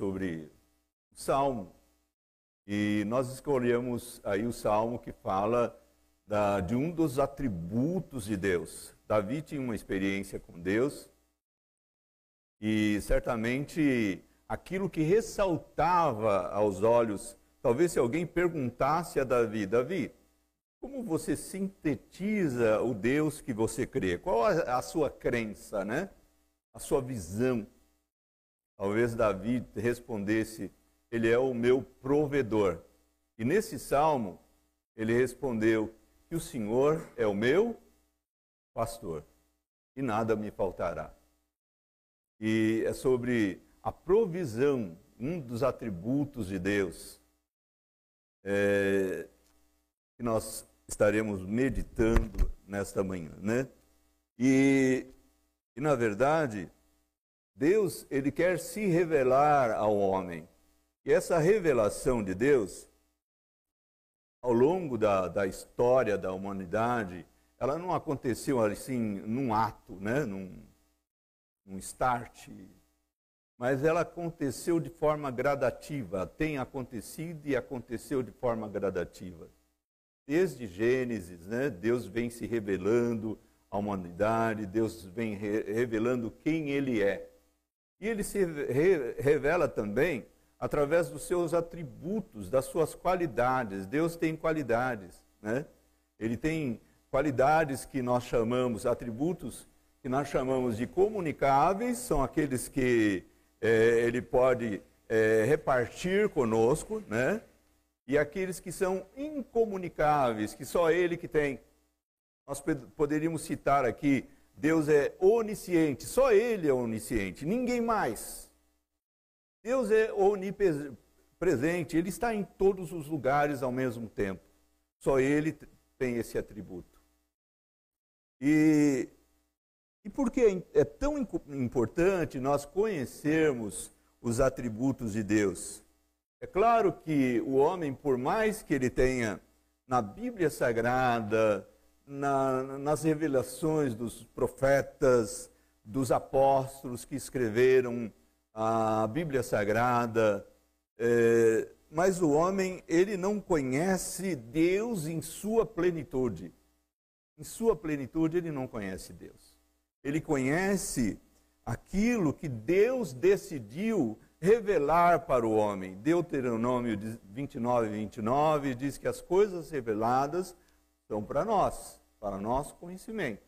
sobre o Salmo. E nós escolhemos aí o Salmo que fala da, de um dos atributos de Deus. Davi tinha uma experiência com Deus e certamente aquilo que ressaltava aos olhos, talvez se alguém perguntasse a Davi, Davi, como você sintetiza o Deus que você crê? Qual a, a sua crença, né? A sua visão? Talvez Davi respondesse: Ele é o meu provedor. E nesse salmo, ele respondeu: Que o Senhor é o meu pastor e nada me faltará. E é sobre a provisão, um dos atributos de Deus, é, que nós estaremos meditando nesta manhã, né? E, e na verdade, Deus, ele quer se revelar ao homem. E essa revelação de Deus, ao longo da, da história da humanidade, ela não aconteceu assim num ato, né? num, num start, mas ela aconteceu de forma gradativa, tem acontecido e aconteceu de forma gradativa. Desde Gênesis, né? Deus vem se revelando à humanidade, Deus vem re revelando quem Ele é. E Ele se re revela também através dos seus atributos, das suas qualidades. Deus tem qualidades, né? Ele tem qualidades que nós chamamos, atributos que nós chamamos de comunicáveis, são aqueles que é, ele pode é, repartir conosco, né? E aqueles que são incomunicáveis, que só ele que tem. Nós poderíamos citar aqui, Deus é onisciente, só ele é onisciente, ninguém mais. Deus é onipresente, ele está em todos os lugares ao mesmo tempo. Só ele tem esse atributo. E, e por que é tão importante nós conhecermos os atributos de Deus? É claro que o homem, por mais que ele tenha na Bíblia Sagrada, na, nas revelações dos profetas, dos apóstolos que escreveram a Bíblia Sagrada, é, mas o homem, ele não conhece Deus em sua plenitude em sua plenitude, ele não conhece Deus. Ele conhece aquilo que Deus decidiu revelar para o homem. Deuteronômio 29, 29 diz que as coisas reveladas são para nós, para nosso conhecimento,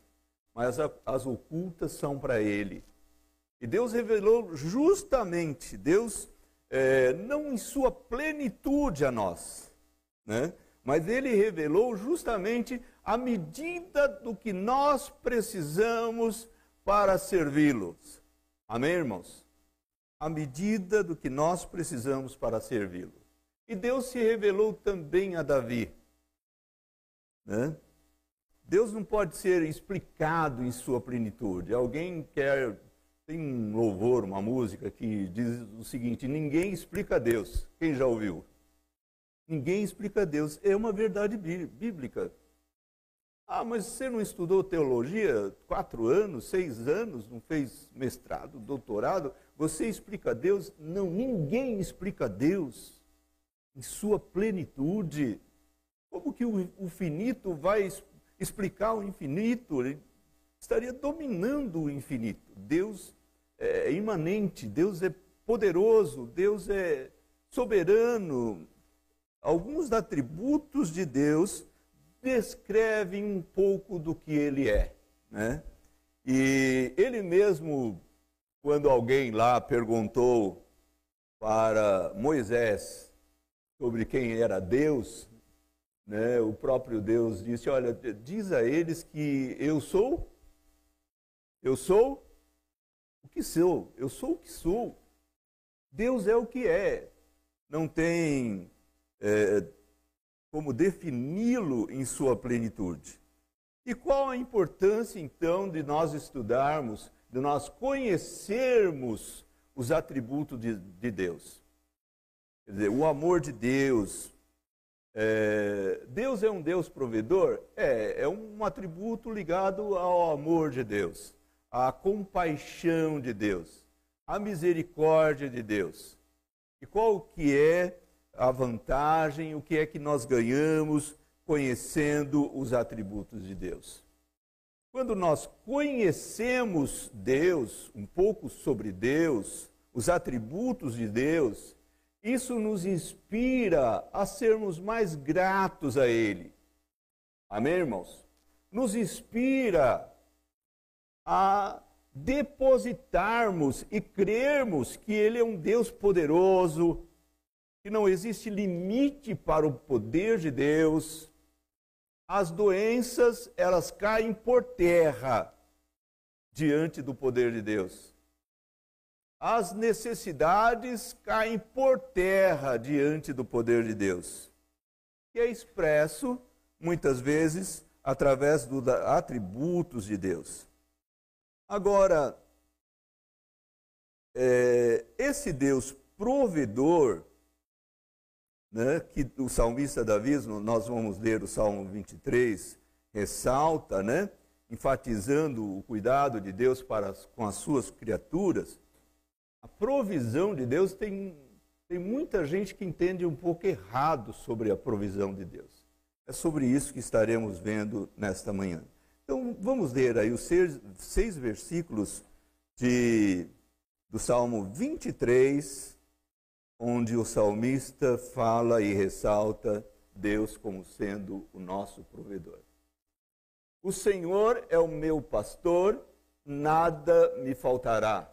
mas as ocultas são para ele. E Deus revelou justamente, Deus é, não em sua plenitude a nós, né? mas ele revelou justamente a medida do que nós precisamos para servi-los. Amém, irmãos? A medida do que nós precisamos para servi-lo. E Deus se revelou também a Davi. Né? Deus não pode ser explicado em sua plenitude. Alguém quer. Tem um louvor, uma música que diz o seguinte: ninguém explica Deus. Quem já ouviu? Ninguém explica Deus. É uma verdade bíblica. Ah, mas você não estudou teologia quatro anos, seis anos, não fez mestrado, doutorado? Você explica Deus? Não, ninguém explica Deus em sua plenitude. Como que o finito vai explicar o infinito? Ele estaria dominando o infinito. Deus é imanente, Deus é poderoso, Deus é soberano. Alguns atributos de Deus descrevem um pouco do que ele é. Né? E ele mesmo, quando alguém lá perguntou para Moisés sobre quem era Deus, né, o próprio Deus disse: Olha, diz a eles que eu sou, eu sou o que sou, eu sou o que sou. Deus é o que é. Não tem é, como defini-lo em sua plenitude. E qual a importância, então, de nós estudarmos, de nós conhecermos os atributos de, de Deus? Quer dizer, o amor de Deus. É, Deus é um Deus provedor? É, é um atributo ligado ao amor de Deus, à compaixão de Deus, à misericórdia de Deus. E qual que é a vantagem, o que é que nós ganhamos conhecendo os atributos de Deus? Quando nós conhecemos Deus, um pouco sobre Deus, os atributos de Deus, isso nos inspira a sermos mais gratos a Ele. Amém, irmãos? Nos inspira a depositarmos e crermos que Ele é um Deus poderoso, que não existe limite para o poder de Deus. As doenças, elas caem por terra diante do poder de Deus as necessidades caem por terra diante do poder de Deus, que é expresso, muitas vezes, através dos atributos de Deus. Agora, é, esse Deus provedor, né, que o salmista Davi, nós vamos ler o Salmo 23, ressalta, né, enfatizando o cuidado de Deus para, com as suas criaturas, a provisão de Deus tem, tem muita gente que entende um pouco errado sobre a provisão de Deus. É sobre isso que estaremos vendo nesta manhã. Então vamos ler aí os seis, seis versículos de, do Salmo 23, onde o salmista fala e ressalta Deus como sendo o nosso provedor. O Senhor é o meu pastor, nada me faltará.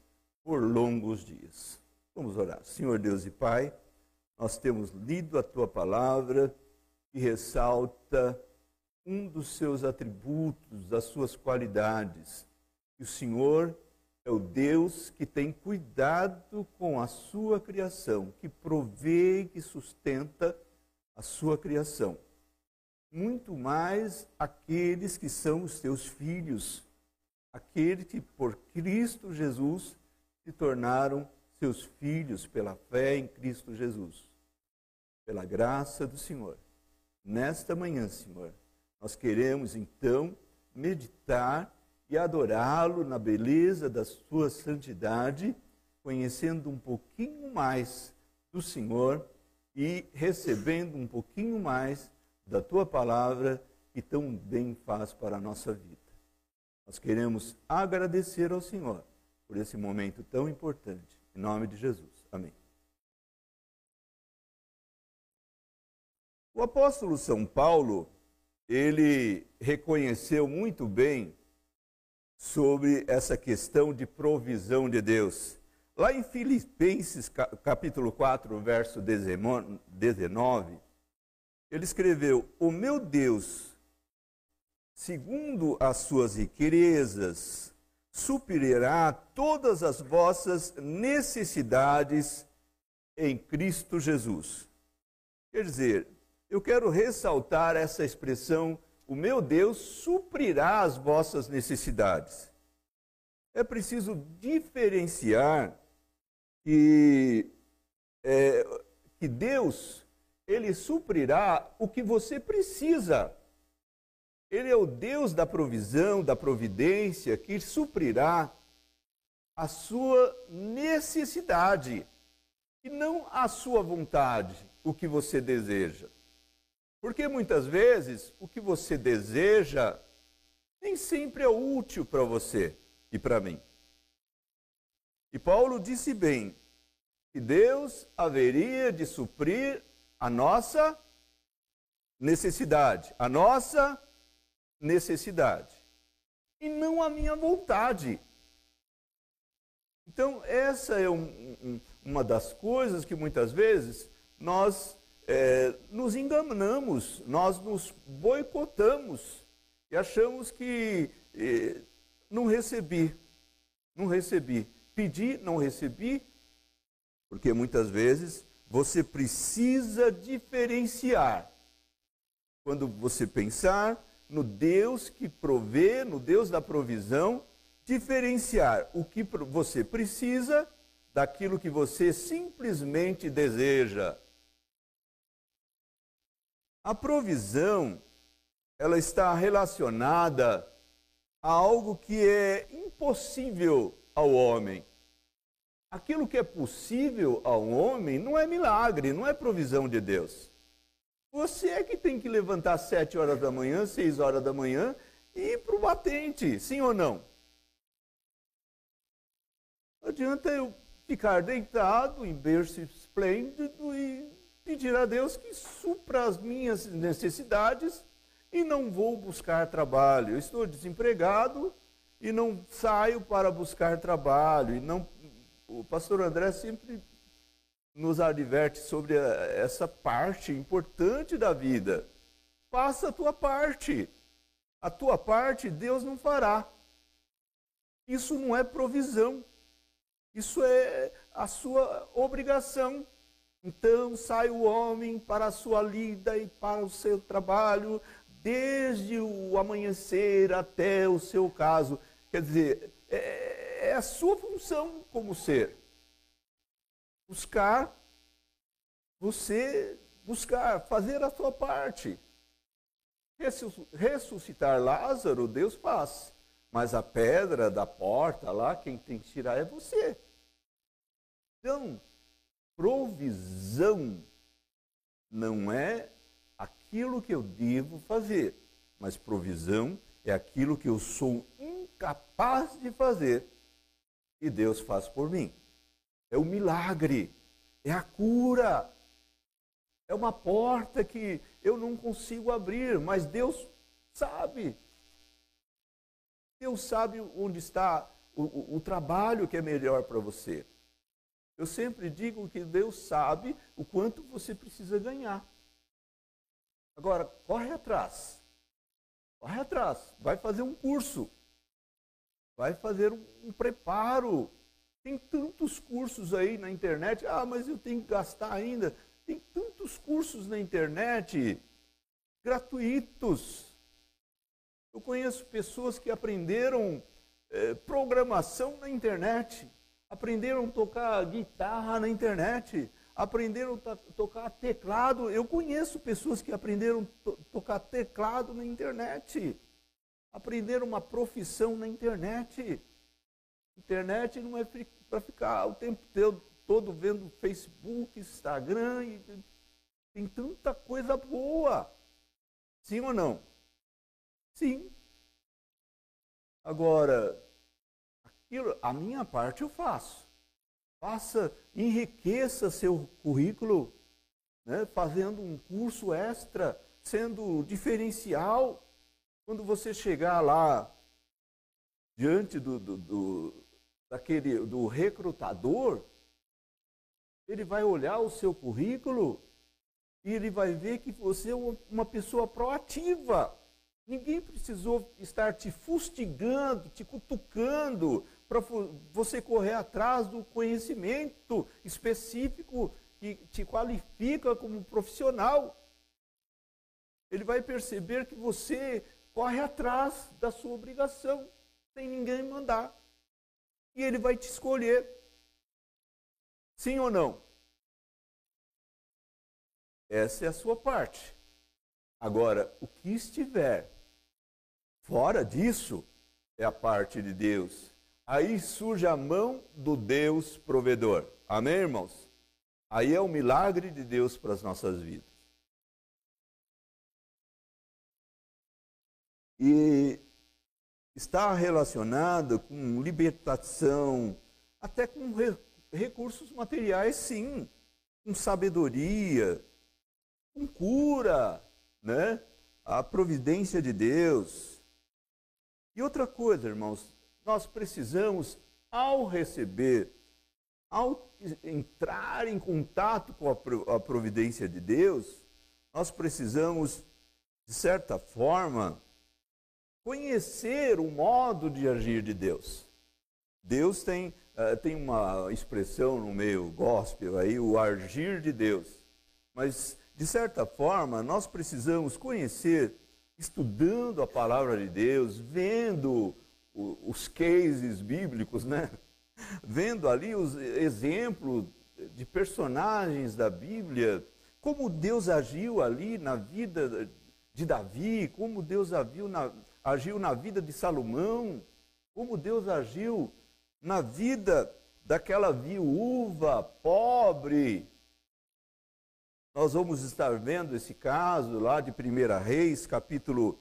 por longos dias. Vamos orar. Senhor Deus e Pai, nós temos lido a tua palavra que ressalta um dos seus atributos, das suas qualidades. O Senhor é o Deus que tem cuidado com a sua criação, que provê e que sustenta a sua criação. Muito mais aqueles que são os teus filhos, aqueles que por Cristo Jesus se tornaram seus filhos pela fé em Cristo Jesus. Pela graça do Senhor. Nesta manhã, Senhor, nós queremos então meditar e adorá-lo na beleza da sua santidade, conhecendo um pouquinho mais do Senhor e recebendo um pouquinho mais da tua palavra que tão bem faz para a nossa vida. Nós queremos agradecer ao Senhor por esse momento tão importante. Em nome de Jesus. Amém. O apóstolo São Paulo, ele reconheceu muito bem sobre essa questão de provisão de Deus. Lá em Filipenses capítulo 4, verso 19, ele escreveu: O meu Deus, segundo as suas riquezas suprirá todas as vossas necessidades em Cristo Jesus. Quer dizer, eu quero ressaltar essa expressão: o meu Deus suprirá as vossas necessidades. É preciso diferenciar que, é, que Deus ele suprirá o que você precisa ele é o Deus da provisão, da providência, que suprirá a sua necessidade e não a sua vontade, o que você deseja. Porque muitas vezes o que você deseja nem sempre é útil para você e para mim. E Paulo disse bem que Deus haveria de suprir a nossa necessidade, a nossa necessidade, e não a minha vontade. Então, essa é um, um, uma das coisas que muitas vezes nós é, nos enganamos, nós nos boicotamos e achamos que é, não recebi, não recebi. Pedi, não recebi, porque muitas vezes você precisa diferenciar. Quando você pensar no Deus que provê, no Deus da provisão, diferenciar o que você precisa daquilo que você simplesmente deseja. A provisão, ela está relacionada a algo que é impossível ao homem. Aquilo que é possível ao homem não é milagre, não é provisão de Deus. Você é que tem que levantar às sete horas da manhã, seis horas da manhã e ir para o batente, sim ou não? Não adianta eu ficar deitado em berço esplêndido e pedir a Deus que supra as minhas necessidades e não vou buscar trabalho. Eu estou desempregado e não saio para buscar trabalho. E não, o pastor André sempre nos adverte sobre essa parte importante da vida. Faça a tua parte. A tua parte Deus não fará. Isso não é provisão. Isso é a sua obrigação. Então sai o homem para a sua lida e para o seu trabalho, desde o amanhecer até o seu caso. Quer dizer, é, é a sua função como ser. Buscar, você buscar, fazer a sua parte. Ressuscitar Lázaro, Deus faz. Mas a pedra da porta lá, quem tem que tirar é você. Então, provisão não é aquilo que eu devo fazer, mas provisão é aquilo que eu sou incapaz de fazer e Deus faz por mim. É o milagre, é a cura, é uma porta que eu não consigo abrir, mas Deus sabe. Deus sabe onde está o, o, o trabalho que é melhor para você. Eu sempre digo que Deus sabe o quanto você precisa ganhar. Agora, corre atrás. Corre atrás. Vai fazer um curso. Vai fazer um, um preparo. Tem tantos cursos aí na internet. Ah, mas eu tenho que gastar ainda. Tem tantos cursos na internet gratuitos. Eu conheço pessoas que aprenderam eh, programação na internet, aprenderam a tocar guitarra na internet, aprenderam a tocar teclado. Eu conheço pessoas que aprenderam a tocar teclado na internet, aprenderam uma profissão na internet. Internet não é para ficar o tempo todo vendo Facebook, Instagram, e tem tanta coisa boa. Sim ou não? Sim. Agora, aquilo, a minha parte eu faço. Faça, enriqueça seu currículo, né, fazendo um curso extra, sendo diferencial. Quando você chegar lá diante do, do, do, daquele, do recrutador, ele vai olhar o seu currículo e ele vai ver que você é uma pessoa proativa. Ninguém precisou estar te fustigando, te cutucando, para você correr atrás do conhecimento específico que te qualifica como profissional. Ele vai perceber que você corre atrás da sua obrigação, sem ninguém mandar. E ele vai te escolher. Sim ou não? Essa é a sua parte. Agora, o que estiver fora disso é a parte de Deus aí surge a mão do Deus provedor. Amém, irmãos? Aí é o milagre de Deus para as nossas vidas. E está relacionado com libertação, até com recursos materiais, sim, com sabedoria, com cura, né? A providência de Deus. E outra coisa, irmãos, nós precisamos, ao receber, ao entrar em contato com a providência de Deus, nós precisamos, de certa forma, conhecer o modo de agir de Deus. Deus tem, uh, tem uma expressão no meio gospel aí, o agir de Deus. Mas, de certa forma, nós precisamos conhecer, estudando a palavra de Deus, vendo o, os cases bíblicos, né? Vendo ali os exemplos de personagens da Bíblia, como Deus agiu ali na vida de Davi, como Deus agiu na, agiu na vida de Salomão, como Deus agiu na vida daquela viúva pobre. Nós vamos estar vendo esse caso lá de 1 Reis, capítulo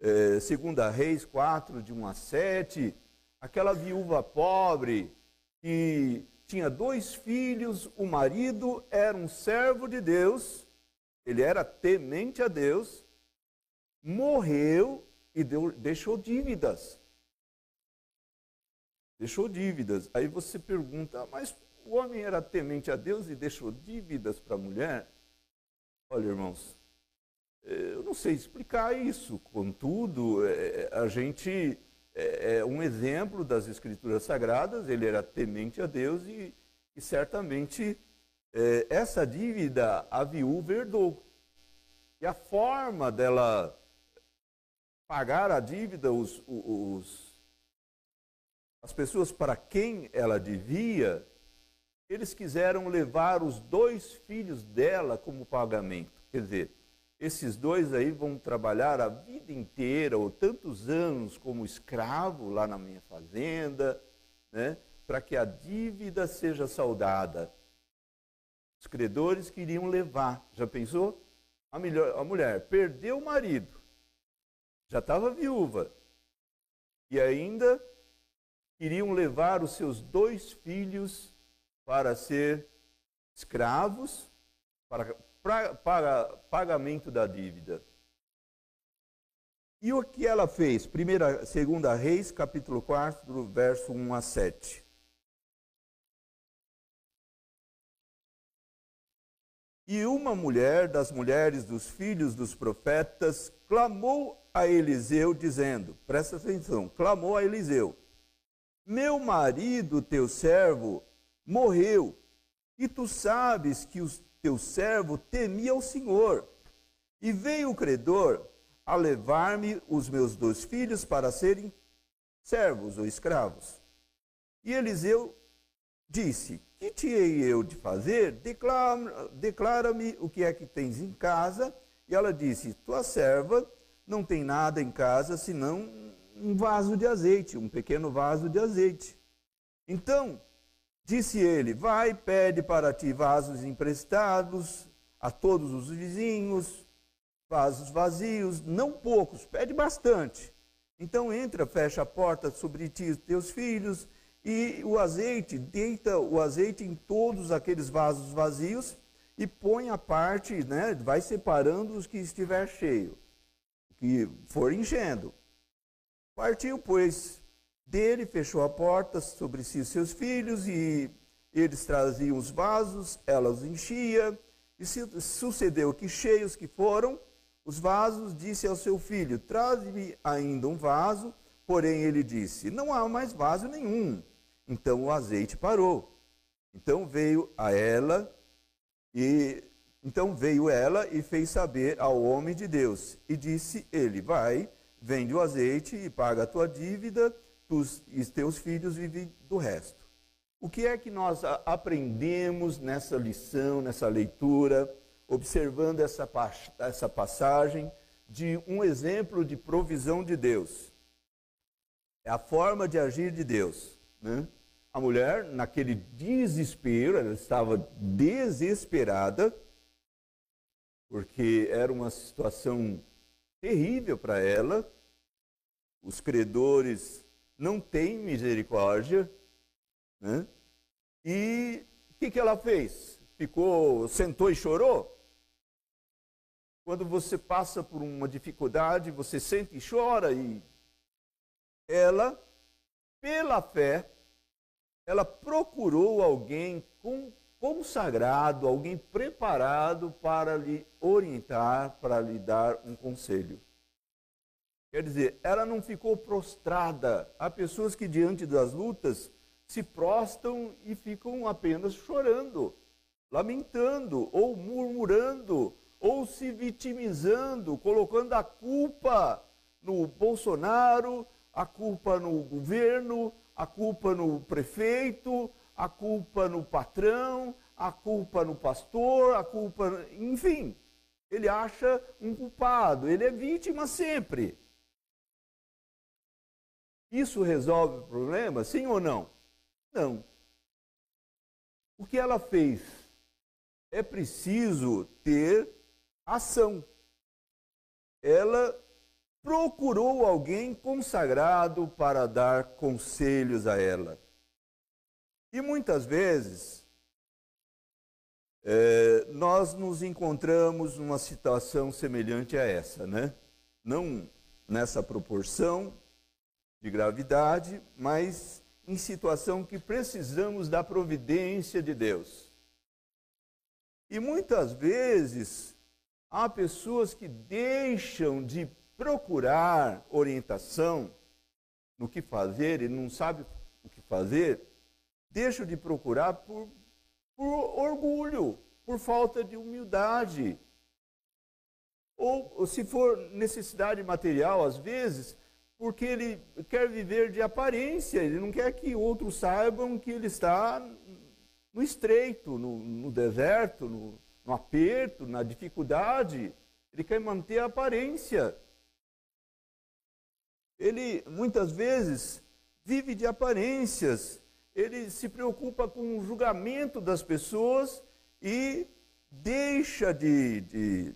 eh, 2 Reis 4, de 1 a 7. Aquela viúva pobre que tinha dois filhos, o marido era um servo de Deus, ele era temente a Deus, morreu e deu, deixou dívidas. Deixou dívidas. Aí você pergunta, mas o homem era temente a Deus e deixou dívidas para a mulher? Olha, irmãos, eh, eu não sei explicar isso. Contudo, eh, a gente é, é um exemplo das Escrituras Sagradas. Ele era temente a Deus e, e certamente essa dívida a viúva herdou. E a forma dela pagar a dívida, os, os, as pessoas para quem ela devia, eles quiseram levar os dois filhos dela como pagamento. Quer dizer, esses dois aí vão trabalhar a vida inteira, ou tantos anos, como escravo lá na minha fazenda, né, para que a dívida seja saldada. Os credores queriam levar, já pensou? A, melhor, a mulher perdeu o marido, já estava viúva. E ainda queriam levar os seus dois filhos para ser escravos, para, para, para pagamento da dívida. E o que ela fez? Primeira, segunda Reis, capítulo 4, verso 1 a 7. E uma mulher das mulheres dos filhos dos profetas clamou a Eliseu, dizendo: presta atenção, clamou a Eliseu: Meu marido, teu servo, morreu, e tu sabes que o teu servo temia o Senhor. E veio o credor a levar-me os meus dois filhos para serem servos ou escravos. E Eliseu disse: Que te hei eu de fazer? Declara-me o que é que tens em casa. E ela disse: Tua serva não tem nada em casa senão um vaso de azeite, um pequeno vaso de azeite. Então, disse ele: Vai, pede para ti vasos emprestados a todos os vizinhos, vasos vazios, não poucos, pede bastante. Então entra, fecha a porta sobre ti e teus filhos, e o azeite, deita o azeite em todos aqueles vasos vazios e põe a parte, né, vai separando os que estiver cheio que for enchendo. Partiu, pois, dele, fechou a porta sobre si seus filhos, e eles traziam os vasos, ela os enchia, e sucedeu que, cheios que foram os vasos, disse ao seu filho: Traze-me ainda um vaso. Porém, ele disse: Não há mais vaso nenhum. Então o azeite parou. Então veio a ela e então veio ela e fez saber ao homem de Deus. E disse ele: Vai, vende o azeite e paga a tua dívida, tu e teus filhos vivem do resto. O que é que nós aprendemos nessa lição, nessa leitura, observando essa, essa passagem de um exemplo de provisão de Deus? É a forma de agir de Deus. Né? A mulher, naquele desespero, ela estava desesperada, porque era uma situação terrível para ela. Os credores não têm misericórdia. Né? E o que, que ela fez? Ficou, sentou e chorou? quando você passa por uma dificuldade, você sente e chora e ela, pela fé, ela procurou alguém consagrado, alguém preparado para lhe orientar, para lhe dar um conselho. Quer dizer, ela não ficou prostrada. Há pessoas que, diante das lutas, se prostam e ficam apenas chorando, lamentando, ou murmurando, ou se vitimizando, colocando a culpa no Bolsonaro, a culpa no governo, a culpa no prefeito, a culpa no patrão, a culpa no pastor, a culpa. Enfim, ele acha um culpado, ele é vítima sempre. Isso resolve o problema, sim ou não? Não. O que ela fez? É preciso ter ação. Ela procurou alguém consagrado para dar conselhos a ela. E muitas vezes é, nós nos encontramos numa situação semelhante a essa, né? Não nessa proporção de gravidade, mas em situação que precisamos da providência de Deus. E muitas vezes há pessoas que deixam de procurar orientação no que fazer e não sabe o que fazer, deixa de procurar por, por orgulho, por falta de humildade. Ou, ou se for necessidade material, às vezes, porque ele quer viver de aparência, ele não quer que outros saibam que ele está no estreito, no, no deserto, no, no aperto, na dificuldade. Ele quer manter a aparência ele muitas vezes vive de aparências, ele se preocupa com o julgamento das pessoas e deixa de, de,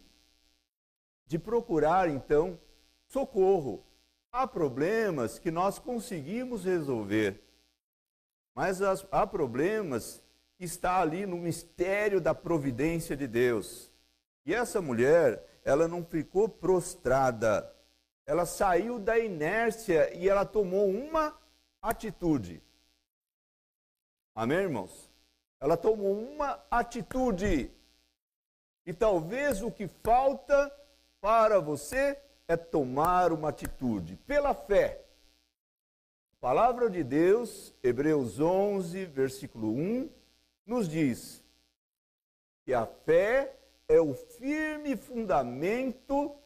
de procurar, então, socorro. Há problemas que nós conseguimos resolver, mas há problemas que está ali no mistério da providência de Deus. E essa mulher, ela não ficou prostrada, ela saiu da inércia e ela tomou uma atitude. Amém, irmãos? Ela tomou uma atitude. E talvez o que falta para você é tomar uma atitude pela fé. Palavra de Deus, Hebreus 11, versículo 1, nos diz que a fé é o firme fundamento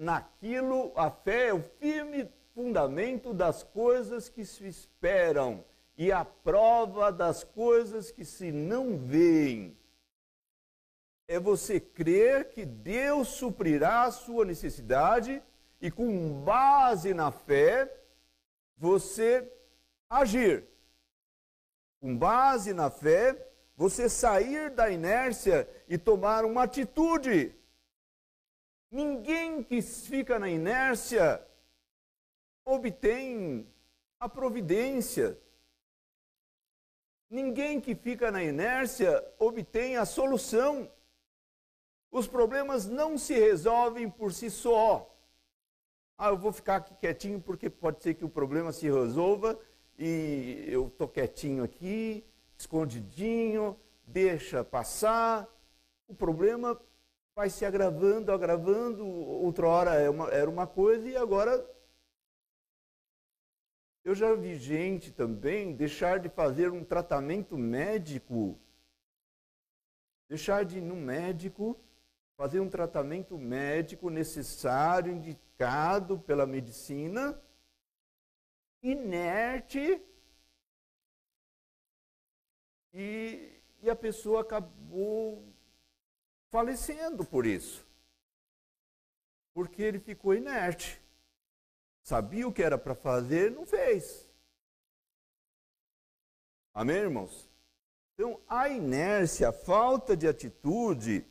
naquilo, a fé é o firme fundamento das coisas que se esperam e a prova das coisas que se não veem. É você crer que Deus suprirá a sua necessidade e, com base na fé, você agir. Com base na fé, você sair da inércia e tomar uma atitude. Ninguém que fica na inércia obtém a providência. Ninguém que fica na inércia obtém a solução. Os problemas não se resolvem por si só. Ah, eu vou ficar aqui quietinho porque pode ser que o problema se resolva e eu estou quietinho aqui, escondidinho, deixa passar. O problema vai se agravando, agravando. Outra hora é era uma coisa e agora. Eu já vi gente também deixar de fazer um tratamento médico, deixar de ir no médico, fazer um tratamento médico necessário, indicado pela medicina, inerte, e, e a pessoa acabou falecendo por isso. Porque ele ficou inerte. Sabia o que era para fazer, não fez. Amém, irmãos? Então, a inércia, a falta de atitude,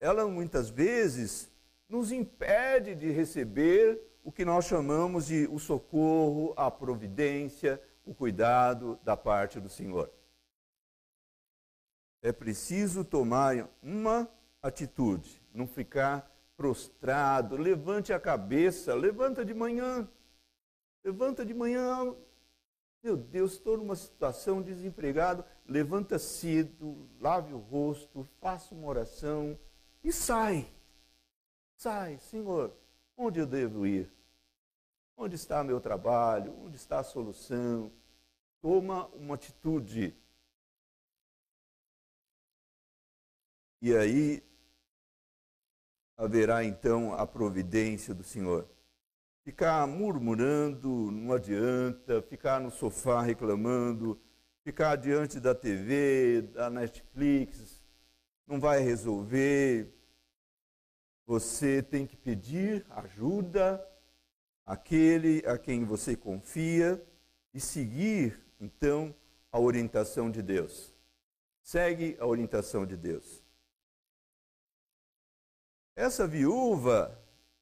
ela muitas vezes nos impede de receber o que nós chamamos de o socorro, a providência, o cuidado da parte do Senhor é preciso tomar uma atitude. não ficar prostrado. Levante a cabeça, levanta de manhã. Levanta de manhã. Meu Deus, estou numa situação desempregado. Levanta cedo, lave o rosto, faça uma oração e sai. Sai, Senhor, onde eu devo ir? Onde está meu trabalho? Onde está a solução? Toma uma atitude. E aí haverá então a providência do Senhor. Ficar murmurando não adianta, ficar no sofá reclamando, ficar diante da TV, da Netflix, não vai resolver. Você tem que pedir ajuda àquele a quem você confia e seguir, então, a orientação de Deus. Segue a orientação de Deus. Essa viúva,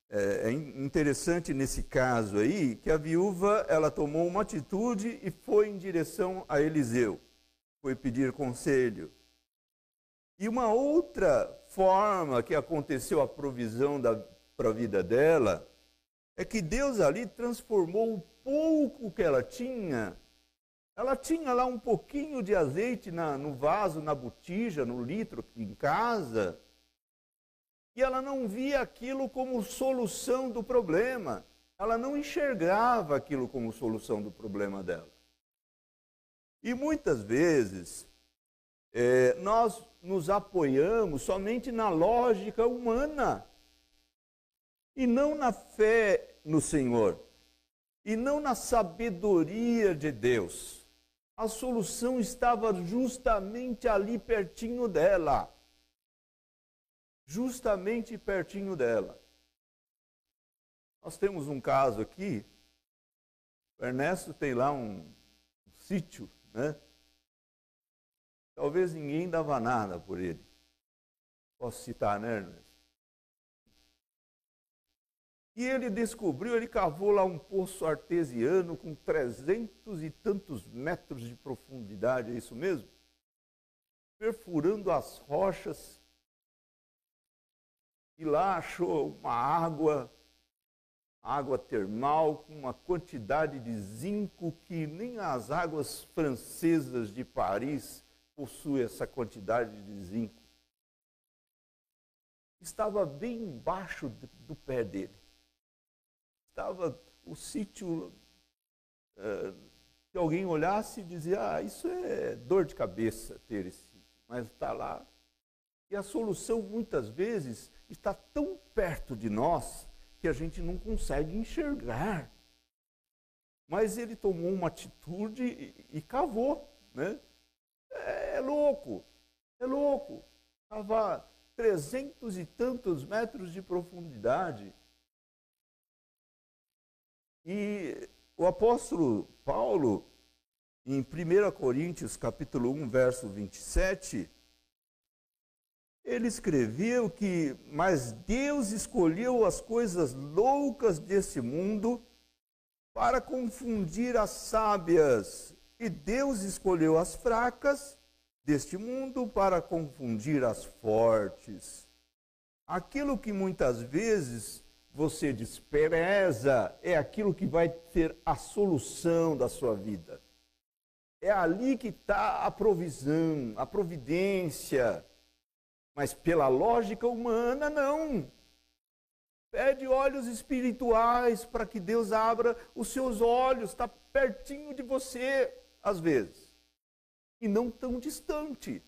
é, é interessante nesse caso aí, que a viúva, ela tomou uma atitude e foi em direção a Eliseu. Foi pedir conselho. E uma outra forma que aconteceu a provisão para a vida dela é que Deus ali transformou o pouco que ela tinha. Ela tinha lá um pouquinho de azeite na, no vaso, na botija, no litro em casa e ela não via aquilo como solução do problema. Ela não enxergava aquilo como solução do problema dela. E muitas vezes é, nós nos apoiamos somente na lógica humana e não na fé no Senhor e não na sabedoria de Deus. A solução estava justamente ali pertinho dela justamente pertinho dela. Nós temos um caso aqui, o Ernesto tem lá um, um sítio, né? Talvez ninguém dava nada por ele. Posso citar, né, Ernesto? E ele descobriu, ele cavou lá um poço artesiano com trezentos e tantos metros de profundidade, é isso mesmo? Perfurando as rochas e lá achou uma água, água termal com uma quantidade de zinco que nem as águas francesas de Paris possuem essa quantidade de zinco. Estava bem embaixo do pé dele. Estava o sítio. Uh, se alguém olhasse e dizia, ah, isso é dor de cabeça ter esse mas está lá. E a solução, muitas vezes, está tão perto de nós que a gente não consegue enxergar. Mas ele tomou uma atitude e, e cavou, né? É, é, louco, é louco. Cavar trezentos e tantos metros de profundidade. E o apóstolo Paulo, em 1 Coríntios capítulo 1, verso 27, ele escreveu que, mas Deus escolheu as coisas loucas desse mundo para confundir as sábias, e Deus escolheu as fracas deste mundo para confundir as fortes. Aquilo que muitas vezes você despreza é aquilo que vai ter a solução da sua vida. É ali que está a provisão, a providência mas pela lógica humana, não. Pede olhos espirituais para que Deus abra os seus olhos, está pertinho de você, às vezes, e não tão distante.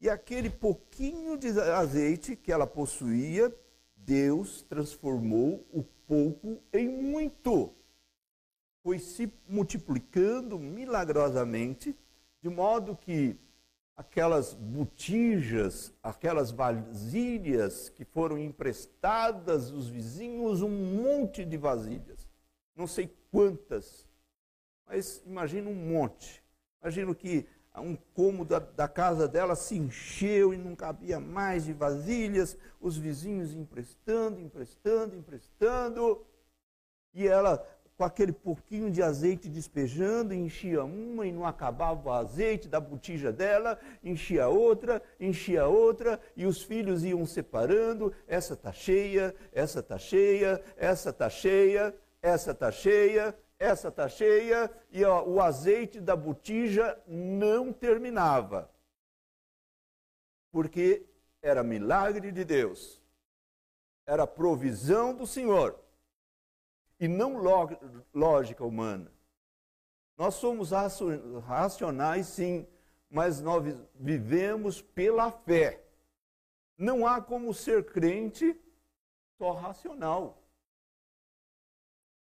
E aquele pouquinho de azeite que ela possuía, Deus transformou o pouco em muito. Foi se multiplicando milagrosamente, de modo que aquelas botijas, aquelas vasilhas que foram emprestadas dos vizinhos, um monte de vasilhas. Não sei quantas, mas imagina um monte. Imagino que um cômodo da, casa dela se encheu e não cabia mais de vasilhas, os vizinhos emprestando, emprestando, emprestando. E ela com aquele pouquinho de azeite despejando, enchia uma e não acabava o azeite da botija dela, enchia outra, enchia outra, e os filhos iam separando, essa tá cheia, essa tá cheia, essa tá cheia, essa tá cheia, essa tá cheia, e ó, o azeite da botija não terminava. Porque era milagre de Deus, era provisão do Senhor e não lógica humana. Nós somos racionais, sim, mas nós vivemos pela fé. Não há como ser crente só racional.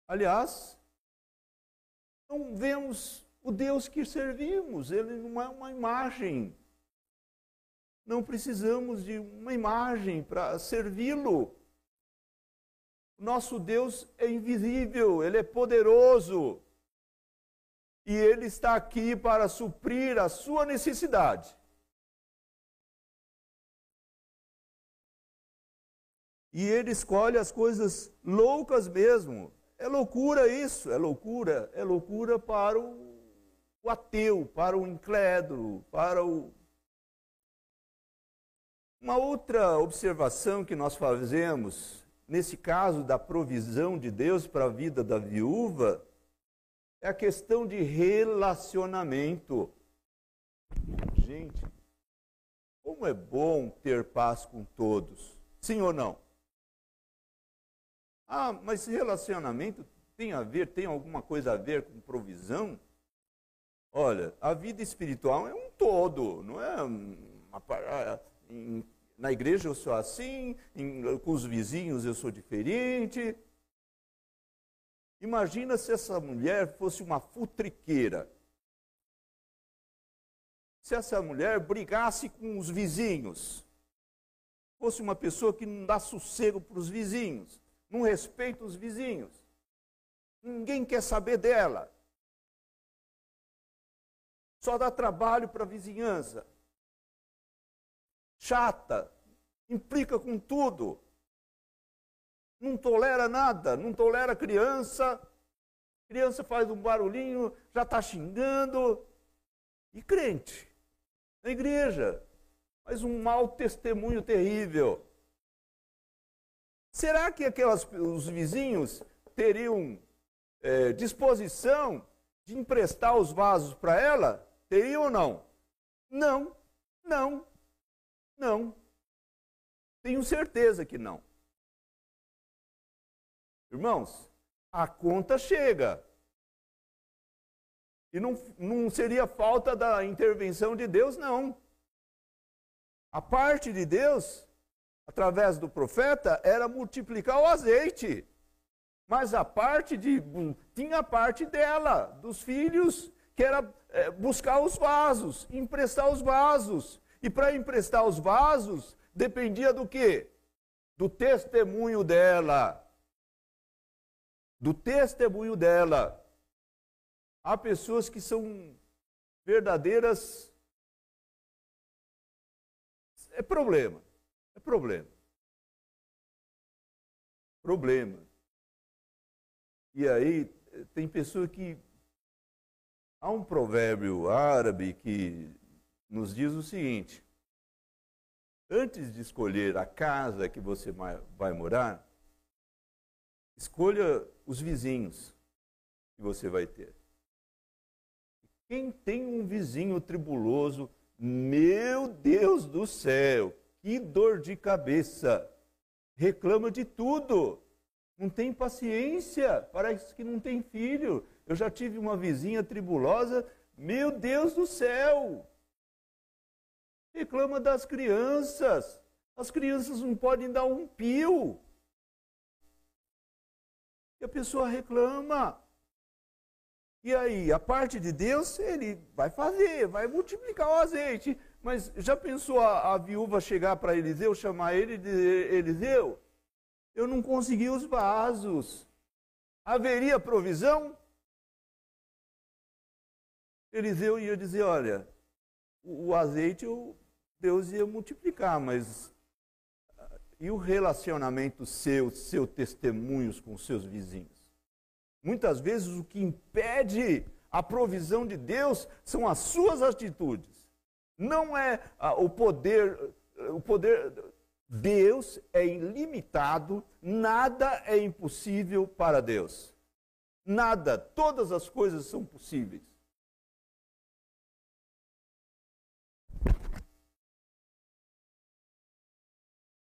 Aliás, não vemos o Deus que servimos, ele não é uma imagem. Não precisamos de uma imagem para servi-lo. Nosso Deus é invisível, ele é poderoso. E ele está aqui para suprir a sua necessidade. E ele escolhe as coisas loucas mesmo. É loucura isso, é loucura, é loucura para o, o ateu, para o incrédulo, para o. Uma outra observação que nós fazemos nesse caso da provisão de Deus para a vida da viúva, é a questão de relacionamento. Gente, como é bom ter paz com todos. Sim ou não? Ah, mas relacionamento tem a ver, tem alguma coisa a ver com provisão? Olha, a vida espiritual é um todo, não é uma, em na igreja eu sou assim, em, com os vizinhos eu sou diferente. Imagina se essa mulher fosse uma futriqueira. Se essa mulher brigasse com os vizinhos. Fosse uma pessoa que não dá sossego para os vizinhos, não respeita os vizinhos. Ninguém quer saber dela. Só dá trabalho para a vizinhança chata, implica com tudo. Não tolera nada, não tolera criança. Criança faz um barulhinho, já está xingando. E crente, na igreja, faz um mau testemunho terrível. Será que aquelas, os vizinhos teriam é, disposição de emprestar os vasos para ela? Teriam ou não? Não, não. Não. Tenho certeza que não. Irmãos, a conta chega. E não, não seria falta da intervenção de Deus, não. A parte de Deus, através do profeta, era multiplicar o azeite. Mas a parte de. tinha a parte dela, dos filhos, que era é, buscar os vasos, emprestar os vasos. E para emprestar os vasos, dependia do quê? Do testemunho dela. Do testemunho dela. Há pessoas que são verdadeiras. É problema. É problema. Problema. E aí, tem pessoa que. Há um provérbio árabe que nos diz o seguinte: antes de escolher a casa que você vai morar, escolha os vizinhos que você vai ter. Quem tem um vizinho tribuloso, meu Deus do céu, que dor de cabeça! Reclama de tudo, não tem paciência, parece que não tem filho. Eu já tive uma vizinha tribulosa, meu Deus do céu! Reclama das crianças. As crianças não podem dar um pio. E a pessoa reclama. E aí, a parte de Deus, ele vai fazer, vai multiplicar o azeite. Mas já pensou a, a viúva chegar para Eliseu, chamar ele e dizer: Eliseu, eu não consegui os vasos. Haveria provisão? Eliseu ia dizer: Olha, o, o azeite eu Deus ia multiplicar, mas e o relacionamento seu, seu testemunhos com seus vizinhos? Muitas vezes o que impede a provisão de Deus são as suas atitudes. Não é ah, o poder, o poder Deus é ilimitado, nada é impossível para Deus. Nada, todas as coisas são possíveis.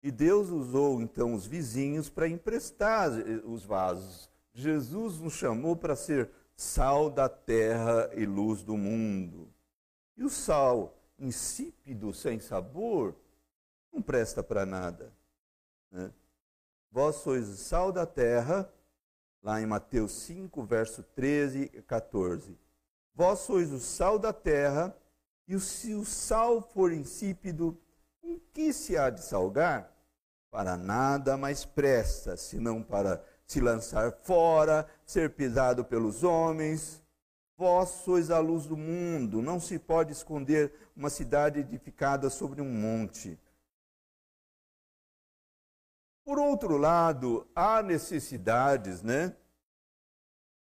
E Deus usou então os vizinhos para emprestar os vasos. Jesus nos chamou para ser sal da terra e luz do mundo. E o sal insípido, sem sabor, não presta para nada. Né? Vós sois o sal da terra, lá em Mateus 5, verso 13 e 14. Vós sois o sal da terra, e se o sal for insípido, em que se há de salgar? Para nada mais presta, senão para se lançar fora, ser pisado pelos homens. Vós sois a luz do mundo, não se pode esconder uma cidade edificada sobre um monte. Por outro lado, há necessidades, né?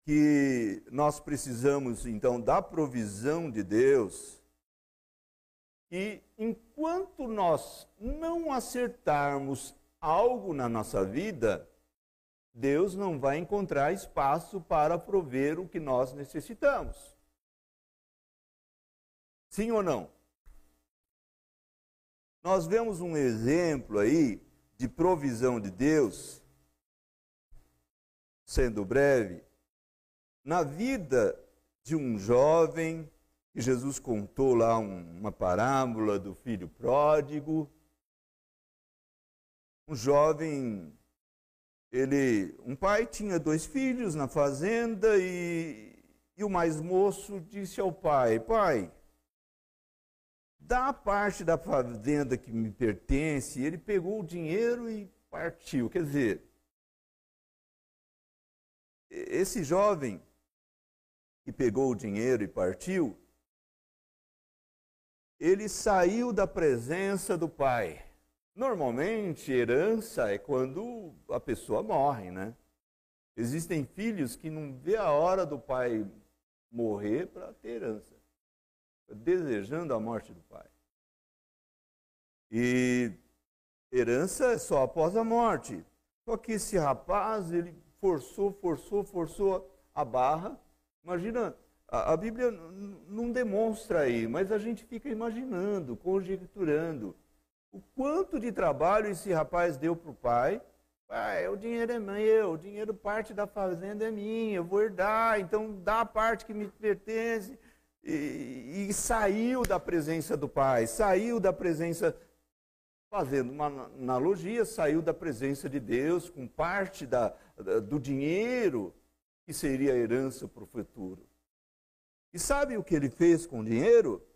Que nós precisamos, então, da provisão de Deus. E enquanto nós não acertarmos algo na nossa vida, Deus não vai encontrar espaço para prover o que nós necessitamos. Sim ou não? Nós vemos um exemplo aí de provisão de Deus, sendo breve, na vida de um jovem, que Jesus contou lá uma parábola do filho pródigo. Um jovem, ele, um pai tinha dois filhos na fazenda e, e o mais moço disse ao pai: Pai, da parte da fazenda que me pertence, ele pegou o dinheiro e partiu. Quer dizer, esse jovem que pegou o dinheiro e partiu, ele saiu da presença do pai. Normalmente, herança é quando a pessoa morre, né? Existem filhos que não vê a hora do pai morrer para ter herança desejando a morte do pai. E herança é só após a morte. Só que esse rapaz, ele forçou, forçou, forçou a barra. Imagina, a, a Bíblia não demonstra aí, mas a gente fica imaginando, conjecturando o quanto de trabalho esse rapaz deu para o pai. Pai, o dinheiro é meu, o dinheiro parte da fazenda é minha, eu vou herdar, então dá a parte que me pertence e, e saiu da presença do Pai, saiu da presença, fazendo uma analogia, saiu da presença de Deus com parte da, do dinheiro que seria a herança para o futuro. E sabe o que ele fez com o dinheiro?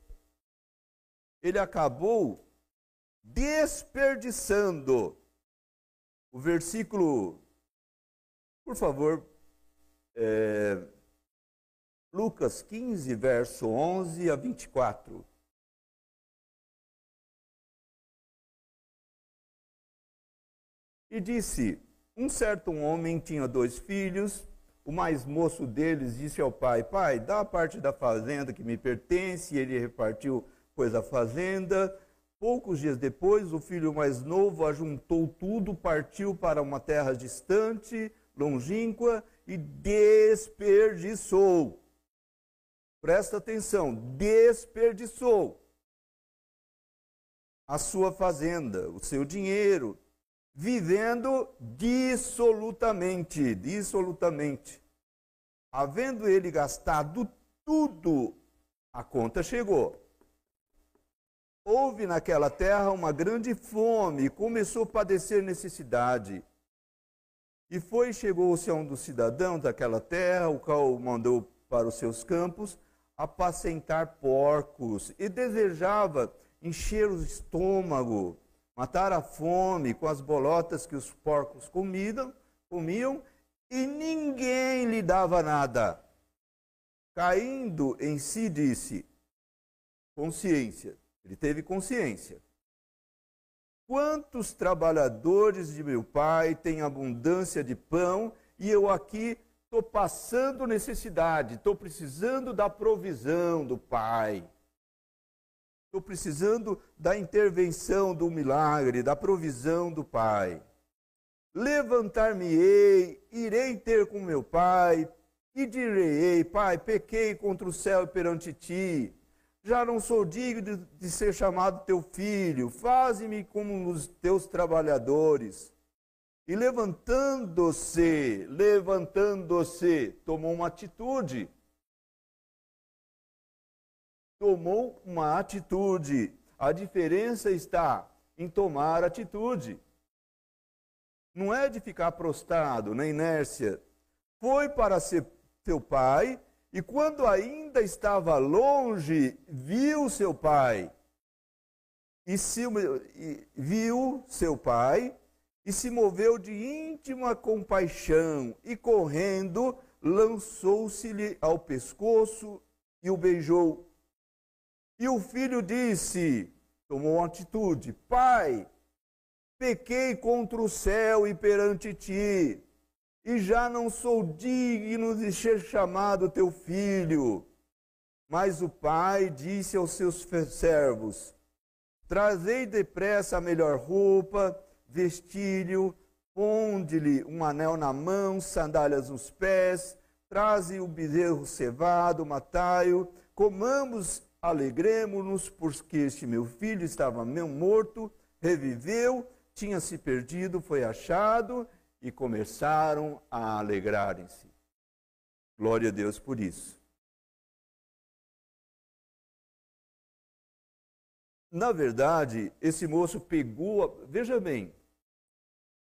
Ele acabou desperdiçando. O versículo, por favor, é, Lucas 15, verso 11 a 24. E disse: Um certo homem tinha dois filhos. O mais moço deles disse ao pai: Pai, dá a parte da fazenda que me pertence. E ele repartiu, pois, a fazenda. Poucos dias depois, o filho mais novo ajuntou tudo, partiu para uma terra distante, longínqua, e desperdiçou presta atenção, desperdiçou a sua fazenda, o seu dinheiro, vivendo dissolutamente, dissolutamente. Havendo ele gastado tudo, a conta chegou. Houve naquela terra uma grande fome, e começou a padecer necessidade. E foi, chegou-se a um dos cidadãos daquela terra, o qual mandou para os seus campos, apacentar porcos e desejava encher o estômago, matar a fome com as bolotas que os porcos comiam, comiam e ninguém lhe dava nada. Caindo em si, disse: consciência. Ele teve consciência. Quantos trabalhadores de meu pai têm abundância de pão e eu aqui estou passando necessidade, estou precisando da provisão do Pai. Estou precisando da intervenção, do milagre, da provisão do Pai. Levantar-me-ei, irei ter com meu Pai, e direi: Pai, pequei contra o céu e perante ti. Já não sou digno de, de ser chamado teu filho. Faze-me como os teus trabalhadores. E levantando-se, levantando-se, tomou uma atitude tomou uma atitude. A diferença está em tomar atitude. Não é de ficar prostrado na inércia. Foi para seu pai e quando ainda estava longe, viu seu pai. E, se, viu seu pai e se moveu de íntima compaixão e correndo lançou-se-lhe ao pescoço e o beijou e o filho disse, tomou atitude: Pai, pequei contra o céu e perante ti, e já não sou digno de ser chamado teu filho. Mas o pai disse aos seus servos: Trazei depressa a melhor roupa, vestilho, ponde-lhe um anel na mão, sandálias nos pés, traze o bezerro cevado, matai-o, comamos Alegremos-nos, porque este meu filho estava meio morto, reviveu, tinha se perdido, foi achado, e começaram a alegrarem-se. Glória a Deus por isso. Na verdade, esse moço pegou, veja bem,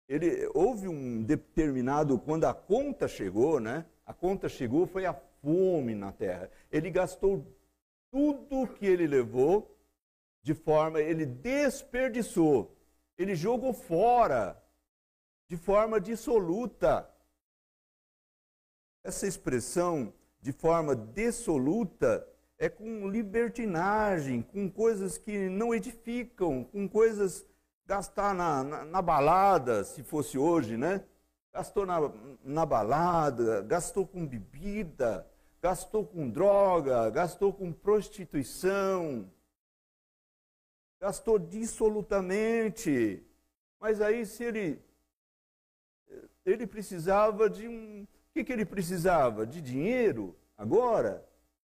ele houve um determinado quando a conta chegou, né? A conta chegou foi a fome na terra. Ele gastou tudo que ele levou, de forma, ele desperdiçou, ele jogou fora, de forma dissoluta. Essa expressão, de forma dissoluta, é com libertinagem, com coisas que não edificam, com coisas gastar na, na, na balada, se fosse hoje, né? Gastou na, na balada, gastou com bebida, gastou com droga, gastou com prostituição, gastou dissolutamente. Mas aí, se ele. Ele precisava de um. O que, que ele precisava? De dinheiro? Agora?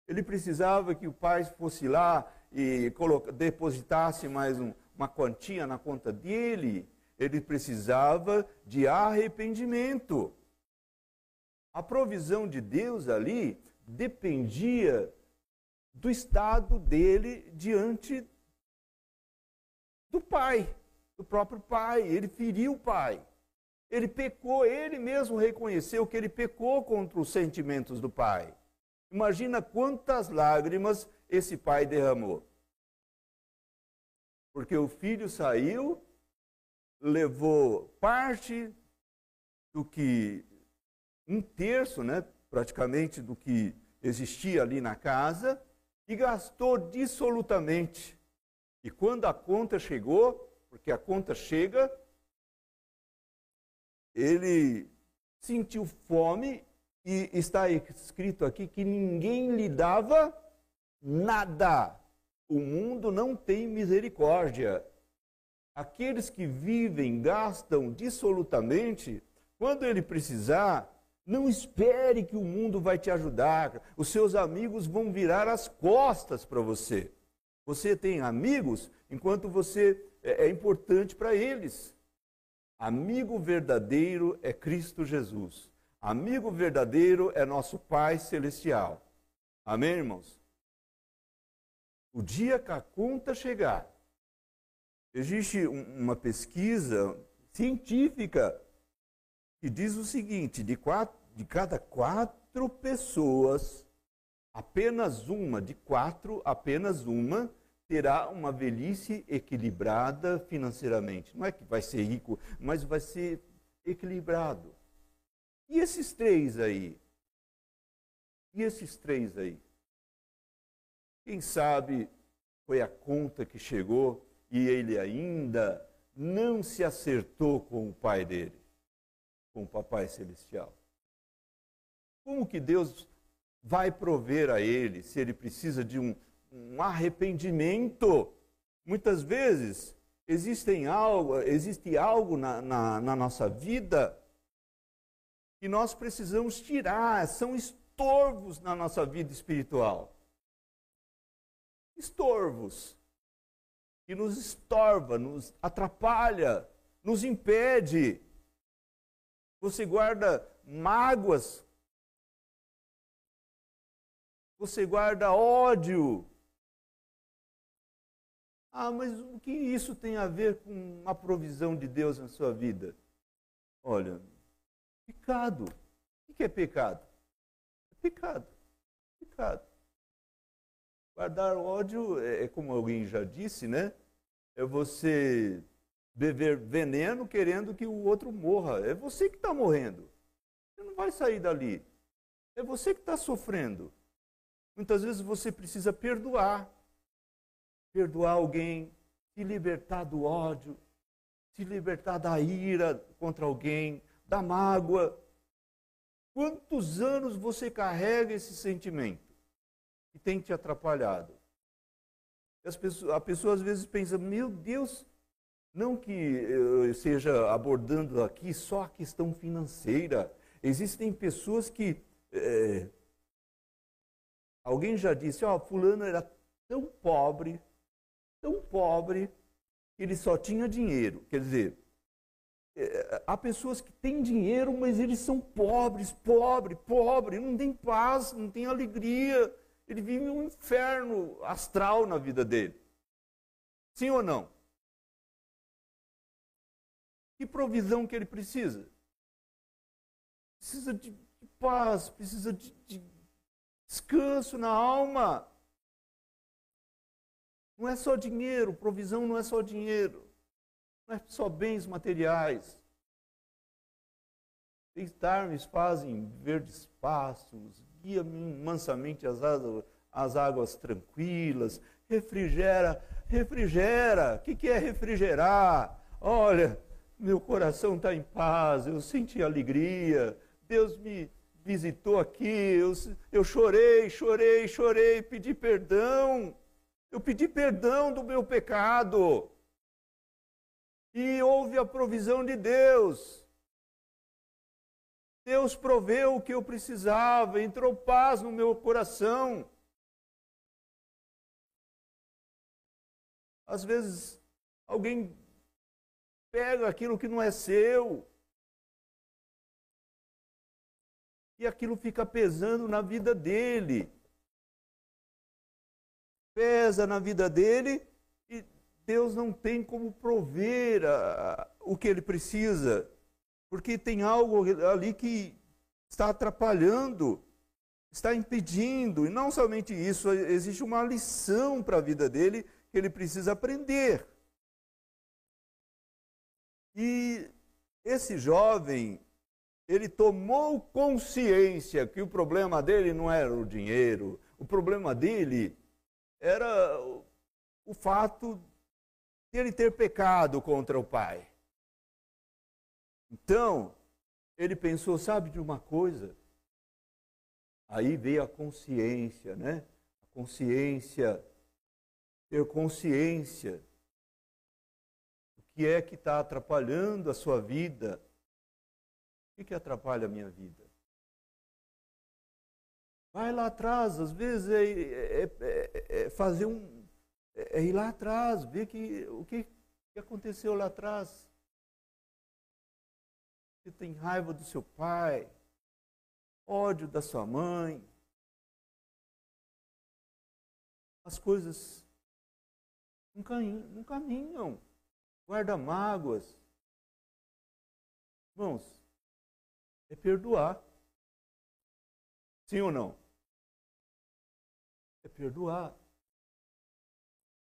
Ele precisava que o pai fosse lá e depositasse mais um, uma quantia na conta dele. Ele precisava de arrependimento. A provisão de Deus ali dependia do estado dele diante do pai, do próprio pai. Ele feriu o pai. Ele pecou, ele mesmo reconheceu que ele pecou contra os sentimentos do pai. Imagina quantas lágrimas esse pai derramou. Porque o filho saiu, levou parte do que um terço, né, praticamente do que existia ali na casa e gastou dissolutamente. E quando a conta chegou, porque a conta chega, ele sentiu fome e está escrito aqui que ninguém lhe dava nada. O mundo não tem misericórdia. Aqueles que vivem, gastam dissolutamente, quando ele precisar, não espere que o mundo vai te ajudar. Os seus amigos vão virar as costas para você. Você tem amigos enquanto você é, é importante para eles. Amigo verdadeiro é Cristo Jesus. Amigo verdadeiro é nosso Pai Celestial. Amém, irmãos? O dia que a conta chegar, existe uma pesquisa científica que diz o seguinte: de, quatro, de cada quatro pessoas, apenas uma, de quatro, apenas uma, terá uma velhice equilibrada financeiramente. Não é que vai ser rico, mas vai ser equilibrado. E esses três aí? E esses três aí? Quem sabe foi a conta que chegou e ele ainda não se acertou com o pai dele com o Papai Celestial. Como que Deus vai prover a ele se ele precisa de um, um arrependimento? Muitas vezes existem algo, existe algo na, na, na nossa vida que nós precisamos tirar, são estorvos na nossa vida espiritual. Estorvos que nos estorva, nos atrapalha, nos impede. Você guarda mágoas, você guarda ódio. Ah, mas o que isso tem a ver com a provisão de Deus na sua vida? Olha, Pecado. O que é pecado? É pecado. Pecado. Guardar ódio é, é como alguém já disse, né? É você beber veneno querendo que o outro morra. É você que está morrendo. Você não vai sair dali. É você que está sofrendo. Muitas vezes você precisa perdoar. Perdoar alguém, se libertar do ódio, se libertar da ira contra alguém, da mágoa. Quantos anos você carrega esse sentimento que tem te atrapalhado? As pessoas, a pessoa às vezes pensa, meu Deus, não que eu esteja abordando aqui só a questão financeira. Existem pessoas que. É, alguém já disse, ó, oh, fulano era tão pobre, tão pobre, que ele só tinha dinheiro. Quer dizer, é, há pessoas que têm dinheiro, mas eles são pobres, pobre, pobre, não tem paz, não tem alegria. Ele vive um inferno astral na vida dele. Sim ou não? Que provisão que ele precisa? Precisa de, paz, precisa de, de descanso na alma. Não é só dinheiro, provisão não é só dinheiro. Não é só bens materiais. Deitar-me fazem verdes pastos, guia-me mansamente as, as águas tranquilas, refrigera, refrigera. O que, que é refrigerar? Olha, meu coração está em paz, eu senti alegria, Deus me visitou aqui, eu, eu chorei, chorei, chorei, pedi perdão. Eu pedi perdão do meu pecado e houve a provisão de Deus. Deus proveu o que eu precisava, entrou paz no meu coração. Às vezes, alguém pega aquilo que não é seu, e aquilo fica pesando na vida dele. Pesa na vida dele Deus não tem como prover a, o que ele precisa, porque tem algo ali que está atrapalhando, está impedindo. E não somente isso, existe uma lição para a vida dele que ele precisa aprender. E esse jovem, ele tomou consciência que o problema dele não era o dinheiro, o problema dele era o fato ele ter pecado contra o pai. Então, ele pensou, sabe de uma coisa? Aí veio a consciência, né? A consciência, ter consciência que é que está atrapalhando a sua vida. O que, que atrapalha a minha vida? Vai lá atrás, às vezes é, é, é, é fazer um, é, é ir lá atrás, ver que, o que, que aconteceu lá atrás. Você tem raiva do seu pai, ódio da sua mãe. As coisas não caminham. Guarda mágoas. Irmãos, é perdoar. Sim ou não? É perdoar.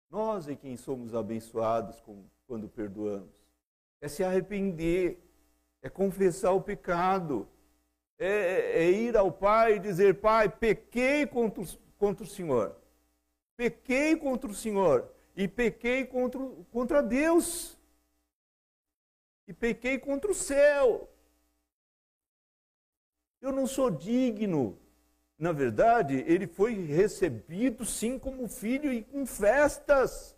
Nós é quem somos abençoados quando perdoamos. É se arrepender, é confessar o pecado, é, é, é ir ao Pai e dizer: Pai, pequei contra, contra o Senhor, pequei contra o Senhor e pequei contra, contra Deus, e pequei contra o céu. Eu não sou digno. Na verdade, ele foi recebido sim como filho e com festas.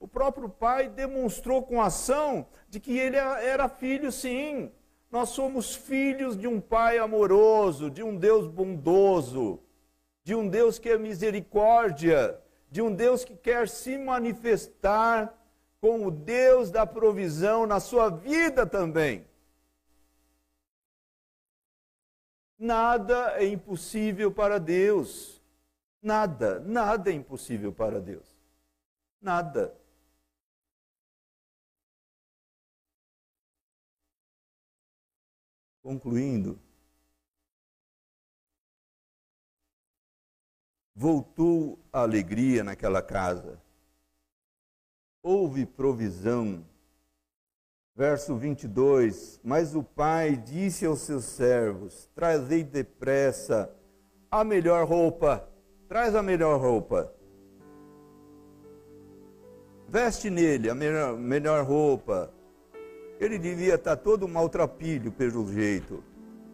O próprio pai demonstrou com ação de que ele era filho, sim. Nós somos filhos de um pai amoroso, de um Deus bondoso, de um Deus que é misericórdia, de um Deus que quer se manifestar com o Deus da provisão na sua vida também. Nada é impossível para Deus. Nada, nada é impossível para Deus. Nada. Concluindo, voltou a alegria naquela casa. Houve provisão Verso 22: Mas o pai disse aos seus servos: Trazei depressa a melhor roupa, traz a melhor roupa. Veste nele a melhor, melhor roupa. Ele devia estar todo maltrapilho, pelo jeito.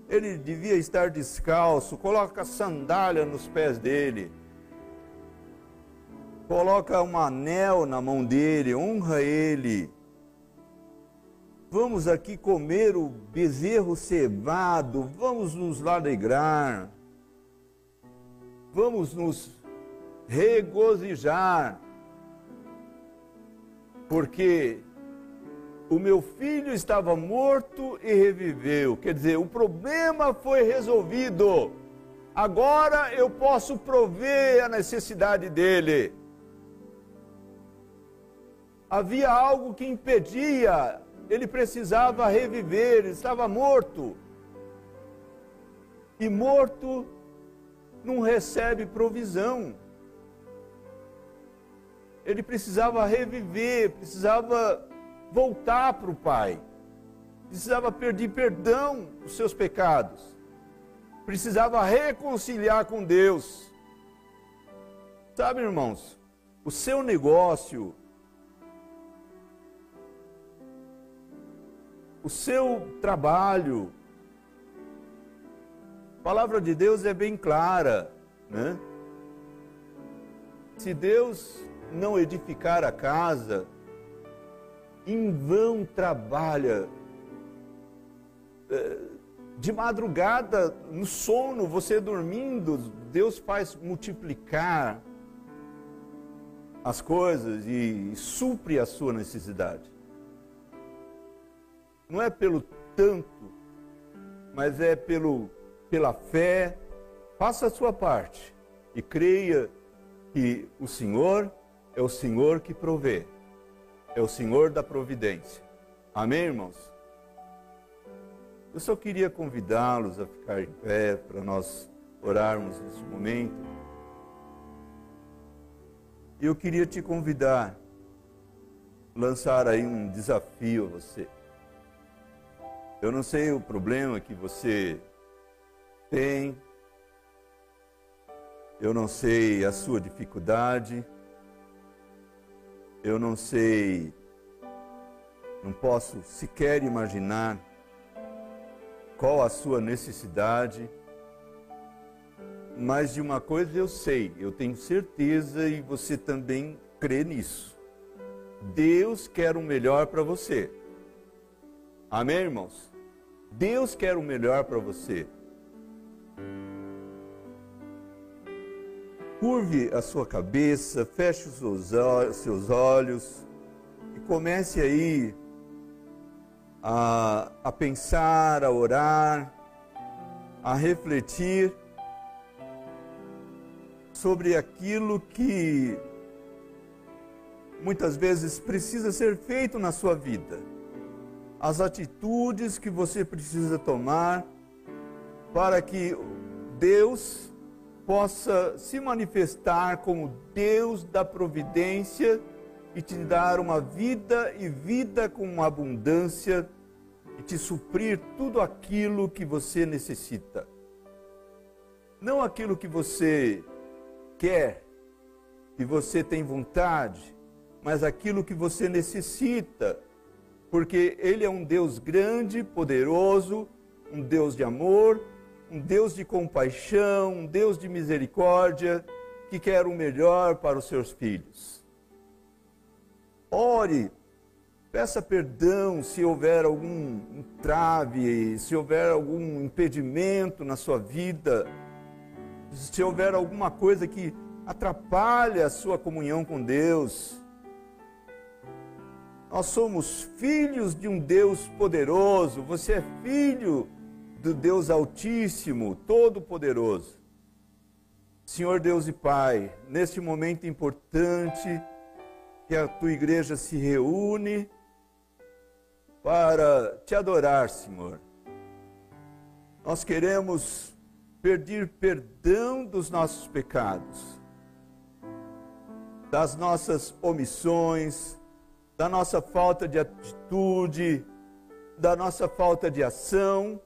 Ele devia estar descalço. Coloca sandália nos pés dele. Coloca um anel na mão dele. Honra ele vamos aqui comer o bezerro cevado, vamos nos alegrar, vamos nos regozijar, porque o meu filho estava morto e reviveu. Quer dizer, o problema foi resolvido. Agora eu posso prover a necessidade dele. Havia algo que impedia ele precisava reviver, ele estava morto. E morto não recebe provisão. Ele precisava reviver, precisava voltar para o Pai, precisava pedir perdão dos seus pecados, precisava reconciliar com Deus. Sabe, irmãos, o seu negócio o seu trabalho. A palavra de Deus é bem clara, né? Se Deus não edificar a casa, em vão trabalha. É, de madrugada, no sono, você dormindo, Deus faz multiplicar as coisas e supre a sua necessidade não é pelo tanto, mas é pelo, pela fé. Faça a sua parte e creia que o Senhor é o Senhor que provê, é o Senhor da providência. Amém, irmãos? Eu só queria convidá-los a ficar em pé para nós orarmos nesse momento. E eu queria te convidar, lançar aí um desafio a você. Eu não sei o problema que você tem, eu não sei a sua dificuldade, eu não sei, não posso sequer imaginar qual a sua necessidade, mas de uma coisa eu sei, eu tenho certeza e você também crê nisso. Deus quer o melhor para você. Amém, irmãos? Deus quer o melhor para você. Curve a sua cabeça, feche os seus olhos e comece aí a, a pensar, a orar, a refletir sobre aquilo que muitas vezes precisa ser feito na sua vida. As atitudes que você precisa tomar para que Deus possa se manifestar como Deus da providência e te dar uma vida e vida com abundância e te suprir tudo aquilo que você necessita. Não aquilo que você quer, que você tem vontade, mas aquilo que você necessita porque Ele é um Deus grande, poderoso, um Deus de amor, um Deus de compaixão, um Deus de misericórdia, que quer o melhor para os seus filhos. Ore, peça perdão se houver algum entrave, se houver algum impedimento na sua vida, se houver alguma coisa que atrapalhe a sua comunhão com Deus. Nós somos filhos de um Deus poderoso, você é filho do Deus Altíssimo, Todo-Poderoso. Senhor Deus e Pai, neste momento importante que a tua igreja se reúne para te adorar, Senhor. Nós queremos pedir perdão dos nossos pecados, das nossas omissões, da nossa falta de atitude, da nossa falta de ação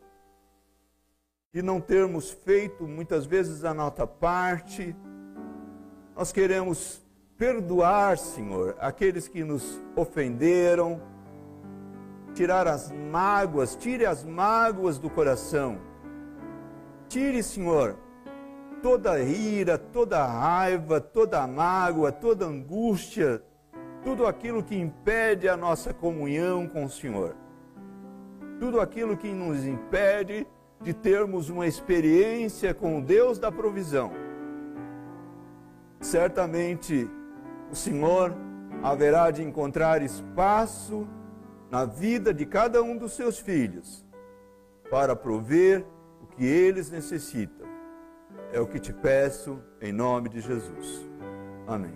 de não termos feito muitas vezes a nossa parte. Nós queremos perdoar, Senhor, aqueles que nos ofenderam, tirar as mágoas, tire as mágoas do coração. Tire, Senhor, toda ira, toda raiva, toda mágoa, toda angústia, tudo aquilo que impede a nossa comunhão com o Senhor. Tudo aquilo que nos impede de termos uma experiência com o Deus da provisão. Certamente o Senhor haverá de encontrar espaço na vida de cada um dos seus filhos para prover o que eles necessitam. É o que te peço em nome de Jesus. Amém.